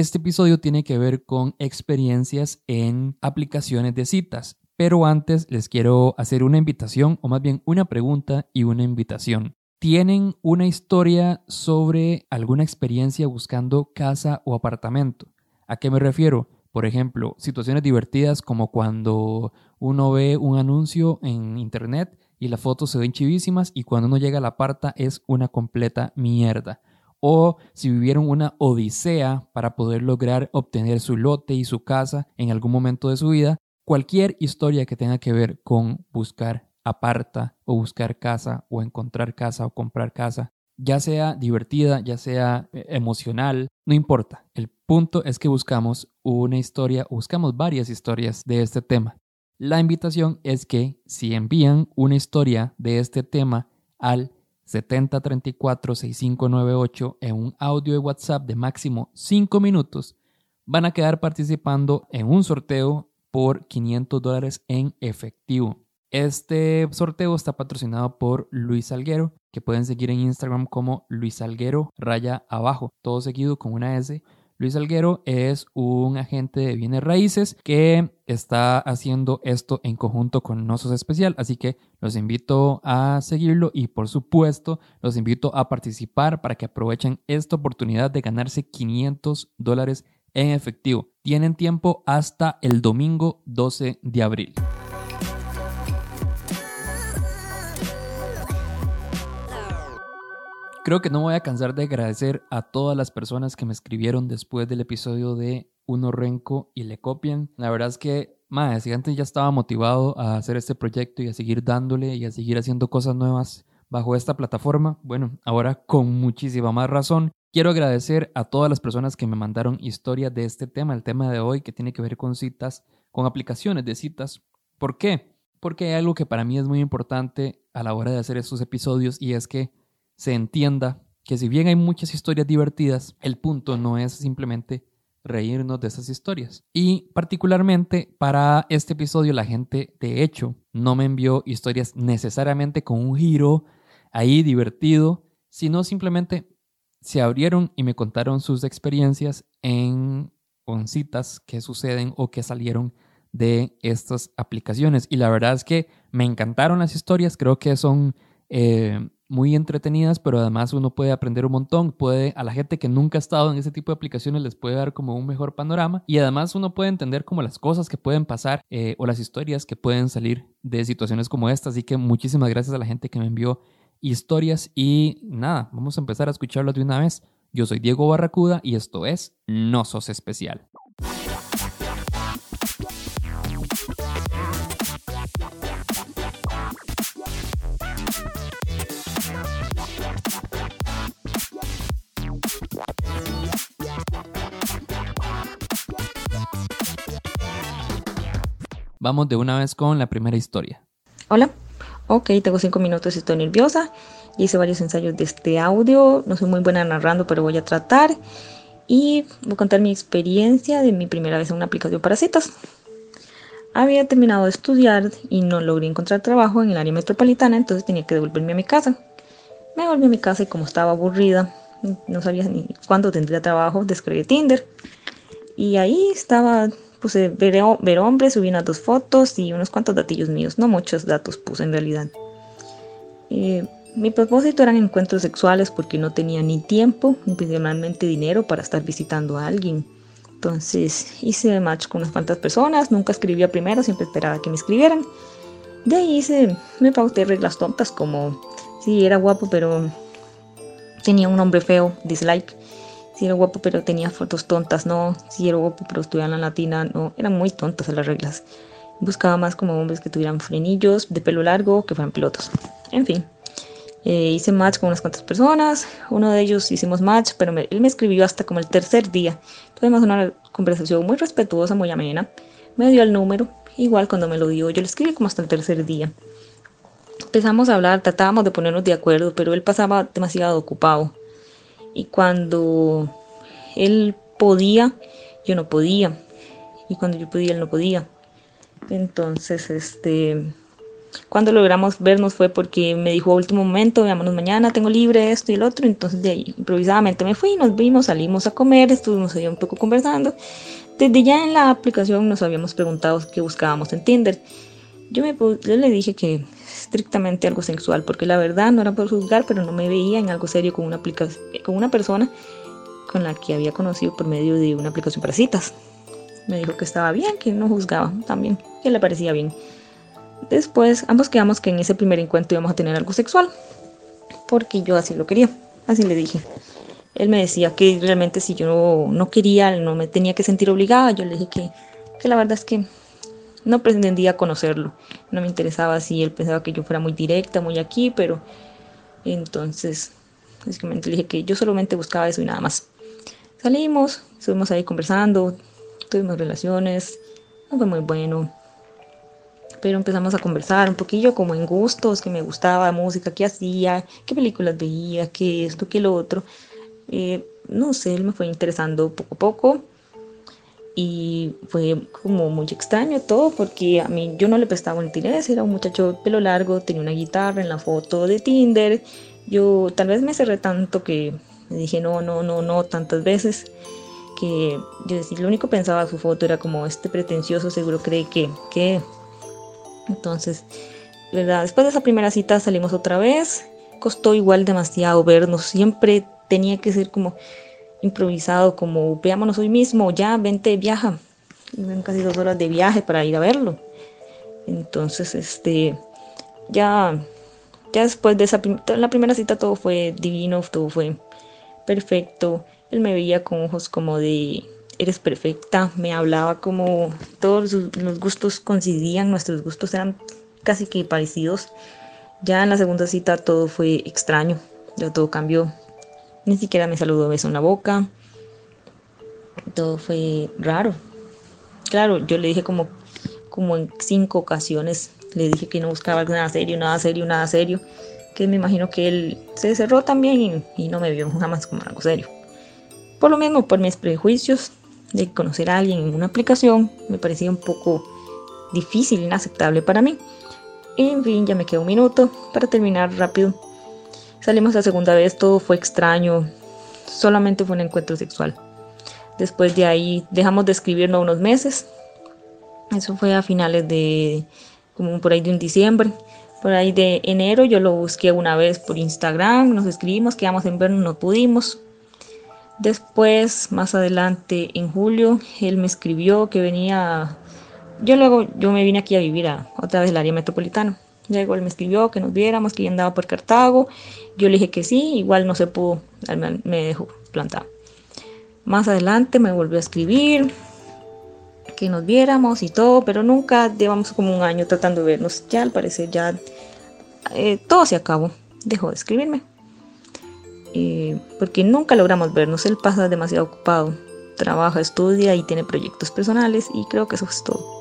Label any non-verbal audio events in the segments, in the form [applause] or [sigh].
Este episodio tiene que ver con experiencias en aplicaciones de citas, pero antes les quiero hacer una invitación, o más bien una pregunta y una invitación. ¿Tienen una historia sobre alguna experiencia buscando casa o apartamento? ¿A qué me refiero? Por ejemplo, situaciones divertidas como cuando uno ve un anuncio en internet y las fotos se ven chivísimas y cuando uno llega a la es una completa mierda. O si vivieron una odisea para poder lograr obtener su lote y su casa en algún momento de su vida, cualquier historia que tenga que ver con buscar aparta o buscar casa o encontrar casa o comprar casa, ya sea divertida, ya sea eh, emocional, no importa. El punto es que buscamos una historia buscamos varias historias de este tema. La invitación es que si envían una historia de este tema al 7034-6598 en un audio de WhatsApp de máximo 5 minutos, van a quedar participando en un sorteo por 500 dólares en efectivo. Este sorteo está patrocinado por Luis Salguero, que pueden seguir en Instagram como Luis Salguero raya abajo, todo seguido con una S. Luis Alguero es un agente de bienes raíces que está haciendo esto en conjunto con Nosos Especial, así que los invito a seguirlo y por supuesto los invito a participar para que aprovechen esta oportunidad de ganarse 500 dólares en efectivo. Tienen tiempo hasta el domingo 12 de abril. Creo que no voy a cansar de agradecer a todas las personas que me escribieron después del episodio de Uno Renco y le copian. La verdad es que, más, si antes ya estaba motivado a hacer este proyecto y a seguir dándole y a seguir haciendo cosas nuevas bajo esta plataforma, bueno, ahora con muchísima más razón. Quiero agradecer a todas las personas que me mandaron historias de este tema, el tema de hoy que tiene que ver con citas, con aplicaciones de citas. ¿Por qué? Porque hay algo que para mí es muy importante a la hora de hacer estos episodios y es que se entienda que si bien hay muchas historias divertidas, el punto no es simplemente reírnos de esas historias. Y particularmente para este episodio la gente de hecho no me envió historias necesariamente con un giro ahí divertido, sino simplemente se abrieron y me contaron sus experiencias en con citas que suceden o que salieron de estas aplicaciones. Y la verdad es que me encantaron las historias, creo que son eh, muy entretenidas, pero además uno puede aprender un montón, puede a la gente que nunca ha estado en ese tipo de aplicaciones les puede dar como un mejor panorama y además uno puede entender como las cosas que pueden pasar eh, o las historias que pueden salir de situaciones como esta, así que muchísimas gracias a la gente que me envió historias y nada, vamos a empezar a escucharlas de una vez. Yo soy Diego Barracuda y esto es No Sos Especial. Vamos de una vez con la primera historia. Hola, ok, tengo cinco minutos, estoy nerviosa. Hice varios ensayos de este audio, no soy muy buena narrando, pero voy a tratar. Y voy a contar mi experiencia de mi primera vez en una aplicación para citas. Había terminado de estudiar y no logré encontrar trabajo en el área metropolitana, entonces tenía que devolverme a mi casa. Me volví a mi casa y como estaba aburrida, no sabía ni cuándo tendría trabajo, descargué Tinder. Y ahí estaba Puse ver, ver hombres, subí unas dos fotos y unos cuantos datillos míos. No muchos datos puse en realidad. Eh, mi propósito eran encuentros sexuales porque no tenía ni tiempo ni principalmente dinero para estar visitando a alguien. Entonces hice match con unas cuantas personas, nunca escribía primero, siempre esperaba que me escribieran. De ahí hice, me pauté reglas tontas como si era guapo pero tenía un nombre feo, dislike. Si era guapo pero tenía fotos tontas, no. Si era guapo pero estudiaba la latina, no. Eran muy tontas las reglas. Buscaba más como hombres que tuvieran frenillos, de pelo largo, que fueran pilotos. En fin. Eh, hice match con unas cuantas personas. Uno de ellos hicimos match, pero él me escribió hasta como el tercer día. Tuvimos una conversación muy respetuosa, muy amena. Me dio el número. Igual cuando me lo dio, yo le escribí como hasta el tercer día. Empezamos a hablar, tratábamos de ponernos de acuerdo, pero él pasaba demasiado ocupado y cuando él podía, yo no podía y cuando yo podía, él no podía. Entonces, este, Cuando logramos vernos fue porque me dijo a último momento, veámonos mañana, tengo libre esto y el otro. Entonces de ahí improvisadamente me fui, nos vimos, salimos a comer, estuvimos ahí un poco conversando. Desde ya en la aplicación nos habíamos preguntado qué buscábamos en Tinder. Yo, me, yo le dije que estrictamente algo sexual, porque la verdad no era por juzgar, pero no me veía en algo serio con una, aplicación, con una persona con la que había conocido por medio de una aplicación para citas. Me dijo que estaba bien, que no juzgaba también, que le parecía bien. Después ambos quedamos que en ese primer encuentro íbamos a tener algo sexual, porque yo así lo quería, así le dije. Él me decía que realmente si yo no, quería, no me tenía que sentir obligada, yo le dije que, que la verdad es que no pretendía conocerlo, no me interesaba si él pensaba que yo fuera muy directa, muy aquí, pero entonces básicamente dije que yo solamente buscaba eso y nada más. Salimos, estuvimos ahí conversando, tuvimos relaciones, no fue muy bueno, pero empezamos a conversar un poquillo como en gustos, que me gustaba música, qué hacía, qué películas veía, qué esto, qué lo otro. Eh, no sé, él me fue interesando poco a poco y fue como muy extraño todo porque a mí yo no le prestaba interés, era un muchacho de pelo largo, tenía una guitarra en la foto de Tinder, yo tal vez me cerré tanto que me dije no, no, no, no tantas veces que yo lo único que pensaba su foto era como este pretencioso seguro cree que, que entonces, ¿verdad? Después de esa primera cita salimos otra vez. Costó igual demasiado vernos. Siempre tenía que ser como improvisado, como veámonos hoy mismo, ya vente, viaja. Eran casi dos horas de viaje para ir a verlo. Entonces, este, ya, ya después de esa la primera cita todo fue divino, todo fue perfecto. Él me veía con ojos como de eres perfecta, me hablaba como todos los gustos coincidían, nuestros gustos eran casi que parecidos. Ya en la segunda cita todo fue extraño, ya todo cambió. Ni siquiera me saludó beso en la boca. Todo fue raro. Claro, yo le dije como, como en cinco ocasiones, le dije que no buscaba nada serio, nada serio, nada serio. Que me imagino que él se cerró también y, y no me vio jamás como algo serio. Por lo mismo, por mis prejuicios, de conocer a alguien en una aplicación me parecía un poco difícil, inaceptable para mí. En fin, ya me quedó un minuto para terminar rápido. Salimos la segunda vez, todo fue extraño, solamente fue un encuentro sexual. Después de ahí dejamos de escribirnos unos meses. Eso fue a finales de, como por ahí de un diciembre. Por ahí de enero yo lo busqué una vez por Instagram, nos escribimos, quedamos en vernos, no pudimos. Después, más adelante, en julio, él me escribió que venía, yo luego, yo me vine aquí a vivir a otra vez el área metropolitana. Luego él me escribió que nos viéramos, que ya andaba por Cartago. Yo le dije que sí, igual no se pudo, me dejó plantar. Más adelante me volvió a escribir que nos viéramos y todo, pero nunca llevamos como un año tratando de vernos. Ya al parecer ya eh, todo se acabó, dejó de escribirme. Eh, porque nunca logramos vernos. Él pasa demasiado ocupado, trabaja, estudia y tiene proyectos personales y creo que eso es todo.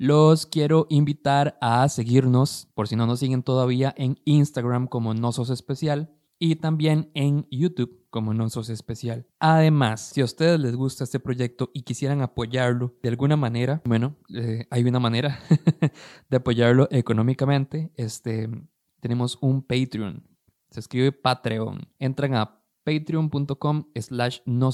Los quiero invitar a seguirnos, por si no nos siguen todavía, en Instagram como No Especial y también en YouTube como No Especial. Además, si a ustedes les gusta este proyecto y quisieran apoyarlo de alguna manera, bueno, eh, hay una manera [laughs] de apoyarlo económicamente. Este, tenemos un Patreon. Se escribe Patreon. Entran a patreon.com slash no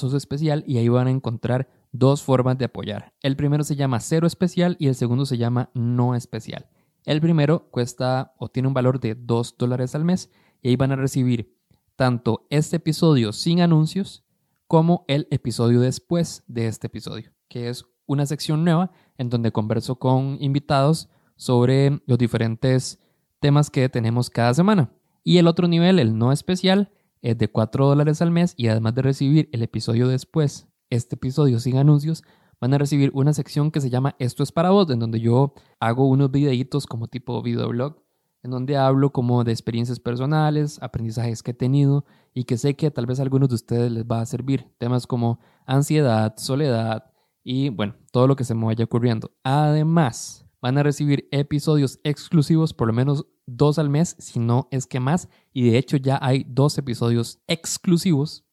y ahí van a encontrar dos formas de apoyar. El primero se llama cero especial y el segundo se llama no especial. El primero cuesta o tiene un valor de 2 dólares al mes y ahí van a recibir tanto este episodio sin anuncios como el episodio después de este episodio, que es una sección nueva en donde converso con invitados sobre los diferentes temas que tenemos cada semana. Y el otro nivel, el no especial, es de 4 dólares al mes y además de recibir el episodio después, este episodio sin anuncios, van a recibir una sección que se llama Esto es para vos, en donde yo hago unos videitos como tipo videoblog en donde hablo como de experiencias personales, aprendizajes que he tenido y que sé que tal vez a algunos de ustedes les va a servir. Temas como ansiedad, soledad y bueno, todo lo que se me vaya ocurriendo. Además, van a recibir episodios exclusivos, por lo menos dos al mes, si no es que más. Y de hecho ya hay dos episodios exclusivos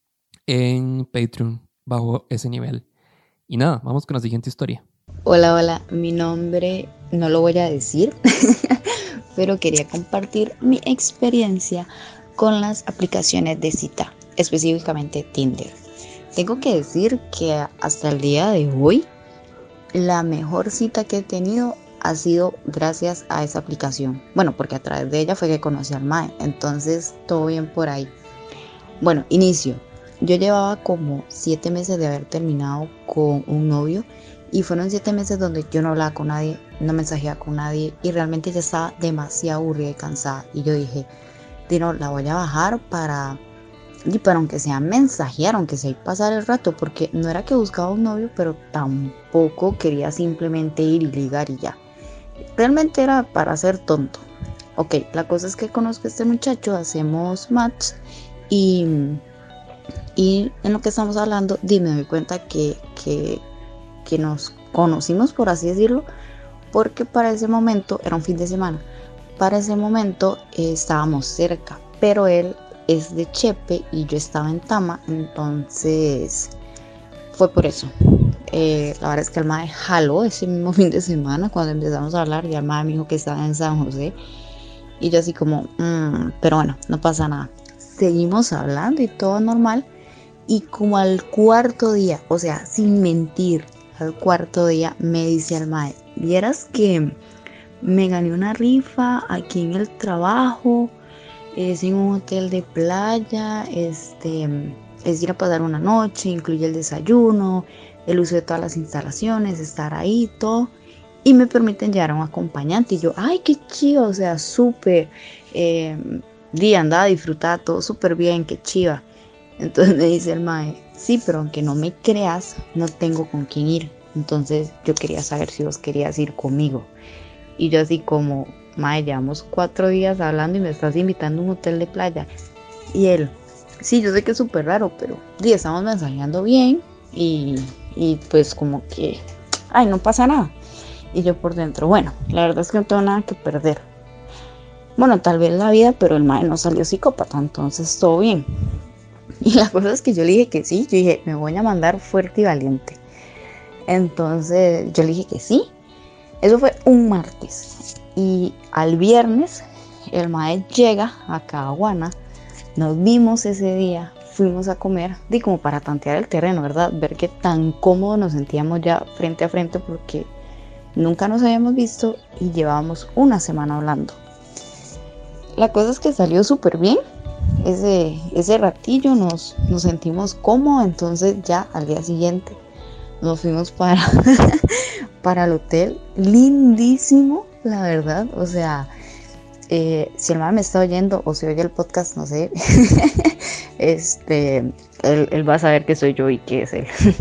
en Patreon bajo ese nivel. Y nada, vamos con la siguiente historia. Hola, hola, mi nombre no lo voy a decir, [laughs] pero quería compartir mi experiencia con las aplicaciones de cita, específicamente Tinder. Tengo que decir que hasta el día de hoy, la mejor cita que he tenido ha sido gracias a esa aplicación. Bueno, porque a través de ella fue que conocí al MAE. Entonces, todo bien por ahí. Bueno, inicio. Yo llevaba como siete meses de haber terminado con un novio y fueron siete meses donde yo no hablaba con nadie, no mensajeaba con nadie y realmente ya estaba demasiado aburrida y cansada. Y yo dije, Dino, la voy a bajar para, y para aunque sea mensajear, aunque sea pasar el rato, porque no era que buscaba un novio, pero tampoco quería simplemente ir y ligar y ya realmente era para ser tonto. Ok, la cosa es que conozco a este muchacho, hacemos match y, y en lo que estamos hablando, me doy cuenta que, que, nos conocimos, por así decirlo, porque para ese momento era un fin de semana. Para ese momento eh, estábamos cerca, pero él es de Chepe y yo estaba en Tama, entonces fue por eso. Eh, la verdad es que el mae jaló ese mismo [laughs] fin de semana cuando empezamos a hablar y el me dijo que estaba en San José. Y yo así como, mm, pero bueno, no pasa nada. Seguimos hablando y todo normal. Y como al cuarto día, o sea, sin mentir, al cuarto día me dice el mae, vieras que me gané una rifa aquí en el trabajo, es en un hotel de playa, este, es ir a pasar una noche, incluye el desayuno, el uso de todas las instalaciones, estar ahí, todo. Y me permiten llevar a un acompañante. Y yo, ay, qué chido, o sea, súper. Eh, día andaba, disfrutaba todo súper bien, qué chiva. Entonces me dice el mae, sí, pero aunque no me creas, no tengo con quién ir. Entonces yo quería saber si vos querías ir conmigo. Y yo así como, mae, llevamos cuatro días hablando y me estás invitando a un hotel de playa. Y él, sí, yo sé que es súper raro, pero sí, estamos mensajeando bien y y pues como que, ay, no pasa nada. Y yo por dentro, bueno, la verdad es que no tengo nada que perder. Bueno, tal vez la vida, pero el mae no salió psicópata, entonces todo bien. [laughs] Y la cosa es que yo le dije que sí, yo dije, me voy a mandar fuerte y valiente. Entonces yo le dije que sí. Eso fue un martes. Y al viernes el mae llega a Caguana. Nos vimos ese día, fuimos a comer, di como para tantear el terreno, ¿verdad? Ver qué tan cómodo nos sentíamos ya frente a frente porque nunca nos habíamos visto y llevábamos una semana hablando. La cosa es que salió súper bien. Ese, ese ratillo nos, nos sentimos cómodos, entonces ya al día siguiente nos fuimos para, [laughs] para el hotel. Lindísimo, la verdad. O sea, eh, si el mamá me está oyendo o si oye el podcast, no sé. [laughs] este, él, va a saber que soy yo y que es él. [laughs]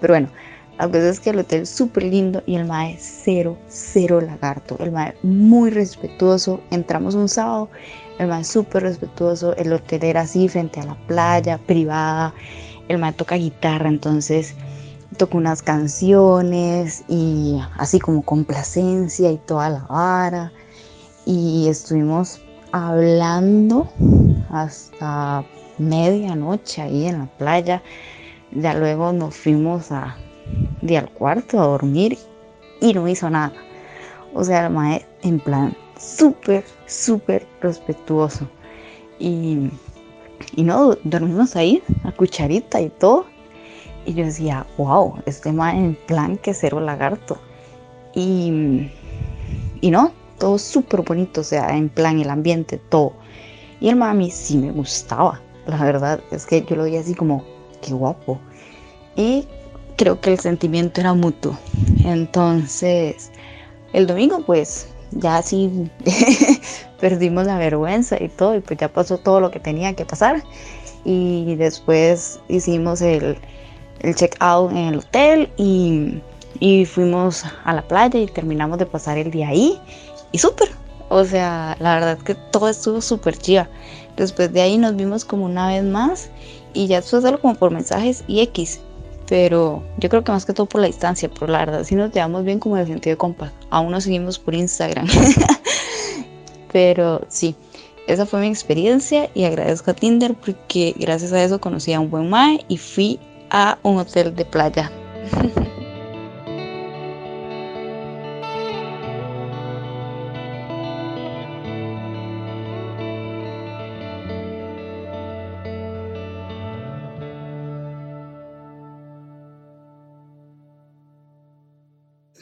Pero bueno, la cosa es que el hotel súper lindo y el mae cero, cero lagarto. El mae muy respetuoso. Entramos un sábado, el mae súper respetuoso. El hotel era así frente a la playa, privada. El mae toca guitarra, entonces tocó unas canciones y así como complacencia y toda la vara. Y estuvimos hablando hasta medianoche ahí en la playa. Ya luego nos fuimos a, de al cuarto a dormir y no hizo nada. O sea, el maestro en plan súper, súper respetuoso. Y, y no, dormimos ahí a cucharita y todo. Y yo decía, wow, este maestro en plan que cero lagarto. Y, y no, todo súper bonito, o sea, en plan el ambiente, todo. Y el mami sí me gustaba. La verdad es que yo lo veía así como, qué guapo. Y creo que el sentimiento era mutuo. Entonces, el domingo pues ya sí [laughs] perdimos la vergüenza y todo, y pues ya pasó todo lo que tenía que pasar. Y después hicimos el, el check out en el hotel y, fuimos a la playa y terminamos de pasar el día ahí. Y súper, o sea, la verdad que todo estuvo súper chiva. Después de ahí nos vimos como una vez más y ya solo como por mensajes y X. pero yo creo que más que todo por la distancia, pero la verdad sí nos llevamos bien como de sentido de compa. Aún nos seguimos por Instagram. [laughs] pero sí, esa fue mi experiencia y agradezco a Tinder porque gracias a eso conocí a un buen mae y fui a un hotel de playa. [laughs]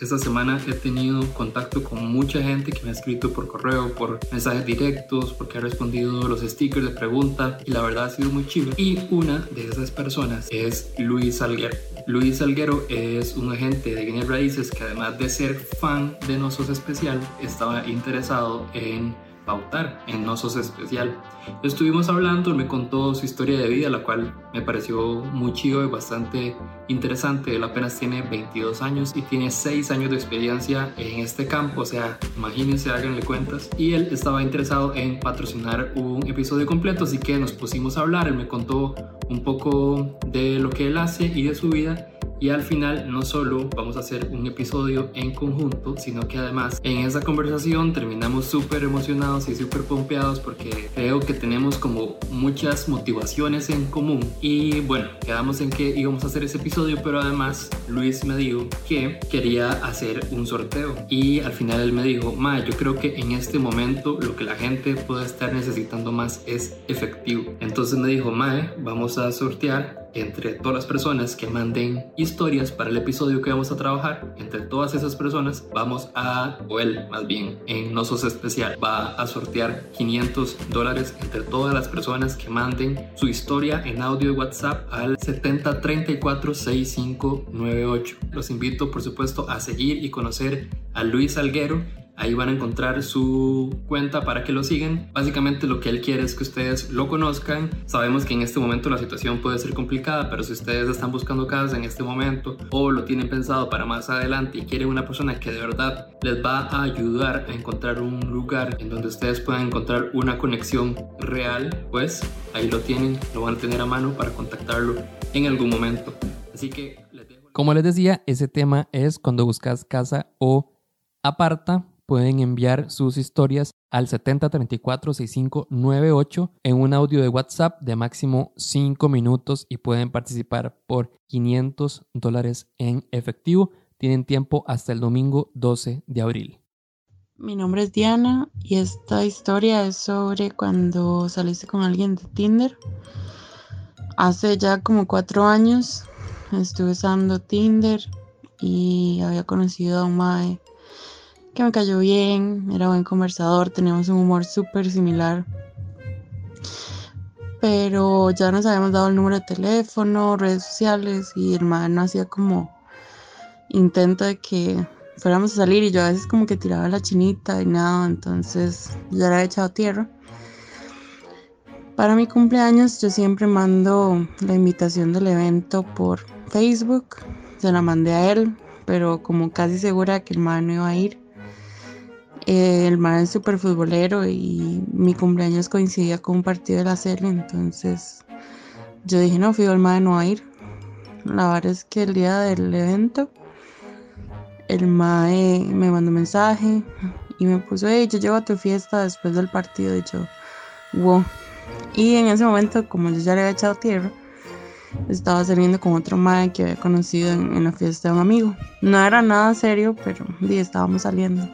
Esta semana he tenido contacto con mucha gente que me ha escrito por correo, por mensajes directos, porque ha respondido los stickers de pregunta y la verdad ha sido muy chido. Y una de esas personas es Luis Salguero. Luis Salguero es un agente de Guinea Raíces que además de ser fan de Nosos Especial, estaba interesado en pautar en No Sos Especial. Estuvimos hablando, me contó su historia de vida, la cual me pareció muy chido y bastante interesante. Él apenas tiene 22 años y tiene 6 años de experiencia en este campo, o sea, imagínense, háganle cuentas. Y él estaba interesado en patrocinar un episodio completo, así que nos pusimos a hablar. Él me contó un poco de lo que él hace y de su vida y al final no solo vamos a hacer un episodio en conjunto, sino que además en esa conversación terminamos súper emocionados y súper pompeados porque creo que tenemos como muchas motivaciones en común. Y bueno, quedamos en que íbamos a hacer ese episodio, pero además Luis me dijo que quería hacer un sorteo. Y al final él me dijo, Ma, yo creo que en este momento lo que la gente puede estar necesitando más es efectivo. Entonces me dijo, Mae, vamos a sortear entre todas las personas que manden historias para el episodio que vamos a trabajar, entre todas esas personas vamos a, o él más bien, en Nosos Especial, va a sortear 500 dólares entre todas las personas que manden su historia en audio de WhatsApp al 70346598. Los invito por supuesto a seguir y conocer a Luis Alguero Ahí van a encontrar su cuenta para que lo sigan. Básicamente lo que él quiere es que ustedes lo conozcan. Sabemos que en este momento la situación puede ser complicada, pero si ustedes están buscando casa en este momento o lo tienen pensado para más adelante y quieren una persona que de verdad les va a ayudar a encontrar un lugar en donde ustedes puedan encontrar una conexión real, pues ahí lo tienen, lo van a tener a mano para contactarlo en algún momento. Así que Como les decía, ese tema es cuando buscas casa o aparta pueden enviar sus historias al 7034-6598 en un audio de WhatsApp de máximo 5 minutos y pueden participar por 500 dólares en efectivo. Tienen tiempo hasta el domingo 12 de abril. Mi nombre es Diana y esta historia es sobre cuando saliste con alguien de Tinder. Hace ya como cuatro años estuve usando Tinder y había conocido a un mae que me cayó bien, era buen conversador, teníamos un humor súper similar. Pero ya nos habíamos dado el número de teléfono, redes sociales y el man hacía como intento de que fuéramos a salir y yo a veces como que tiraba la chinita y nada, entonces ya era echado tierra. Para mi cumpleaños yo siempre mando la invitación del evento por Facebook, se la mandé a él, pero como casi segura que el man no iba a ir, el man es súper futbolero y mi cumpleaños coincidía con un partido de la serie, entonces yo dije, no, fui el man no va a ir. La verdad es que el día del evento, el mae me mandó un mensaje y me puso, hey, yo llevo a tu fiesta después del partido. Y yo, wow. Y en ese momento, como yo ya le había echado tierra, estaba saliendo con otro mae que había conocido en, en la fiesta de un amigo. No era nada serio, pero sí, estábamos saliendo.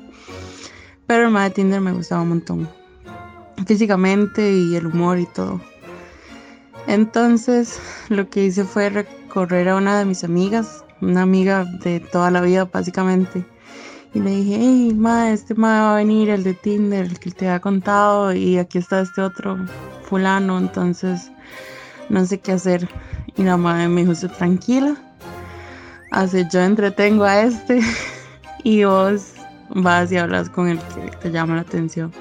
Pero el mae de Tinder me gustaba un montón. Físicamente y el humor y todo. Entonces lo que hice fue recorrer a una de mis amigas, una amiga de toda la vida básicamente. Y le dije, hey, ma, este ma va a venir, el de Tinder, el que te había contado, y aquí está este otro fulano, entonces no sé qué hacer. Y la madre me dijo, tranquila, así yo entretengo a este [laughs] y vos vas y hablas con el que te llama la atención.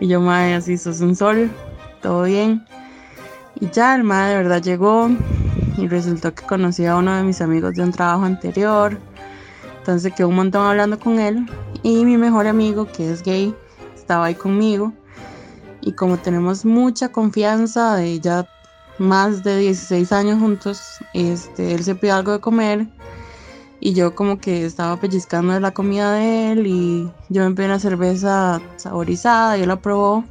Y yo, madre, así sos un sol, todo bien. Y ya el madre de verdad llegó y resultó que conocía a uno de mis amigos de un trabajo anterior. Entonces quedó un montón hablando con él. Y mi mejor amigo, que es gay, estaba ahí conmigo. Y como tenemos mucha confianza de ya más de 16 años juntos, este, él se pidió algo de comer y yo como que estaba pellizcando la comida de él y yo me pedí una cerveza saborizada y él la probó.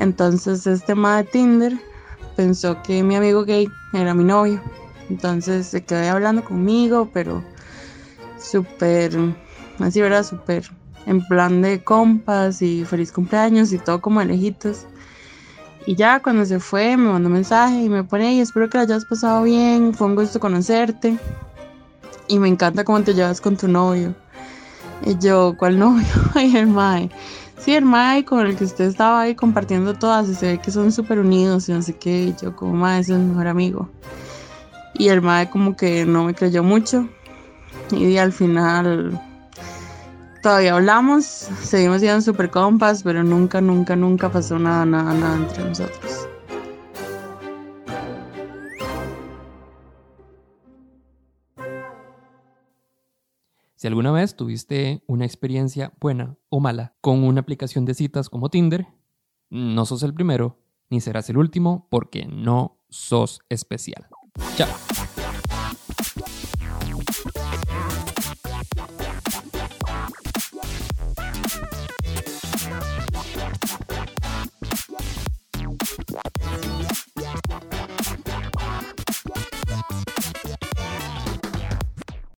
Entonces este tema de Tinder pensó que mi amigo gay era mi novio. Entonces se quedó hablando conmigo, pero súper, así verdad, súper en plan de compas y feliz cumpleaños y todo como de lejitos. Y ya cuando se fue me mandó un mensaje y me pone, y espero que la hayas pasado bien, fue un gusto conocerte. Y me encanta cómo te llevas con tu novio. Y yo, ¿cuál novio? [laughs] Ay, el Mae. Sí, el Mae con el que usted estaba ahí compartiendo todas y se ve que son súper unidos y no sé qué. Y yo, como Mae, es el mejor amigo. Y el Mae como que no me creyó mucho. Y al final todavía hablamos, seguimos siendo super compas, pero nunca, nunca, nunca pasó nada, nada, nada entre nosotros. Si alguna vez tuviste una experiencia buena o mala con una aplicación de citas como Tinder, no sos el primero ni serás el último porque no sos especial. Chao.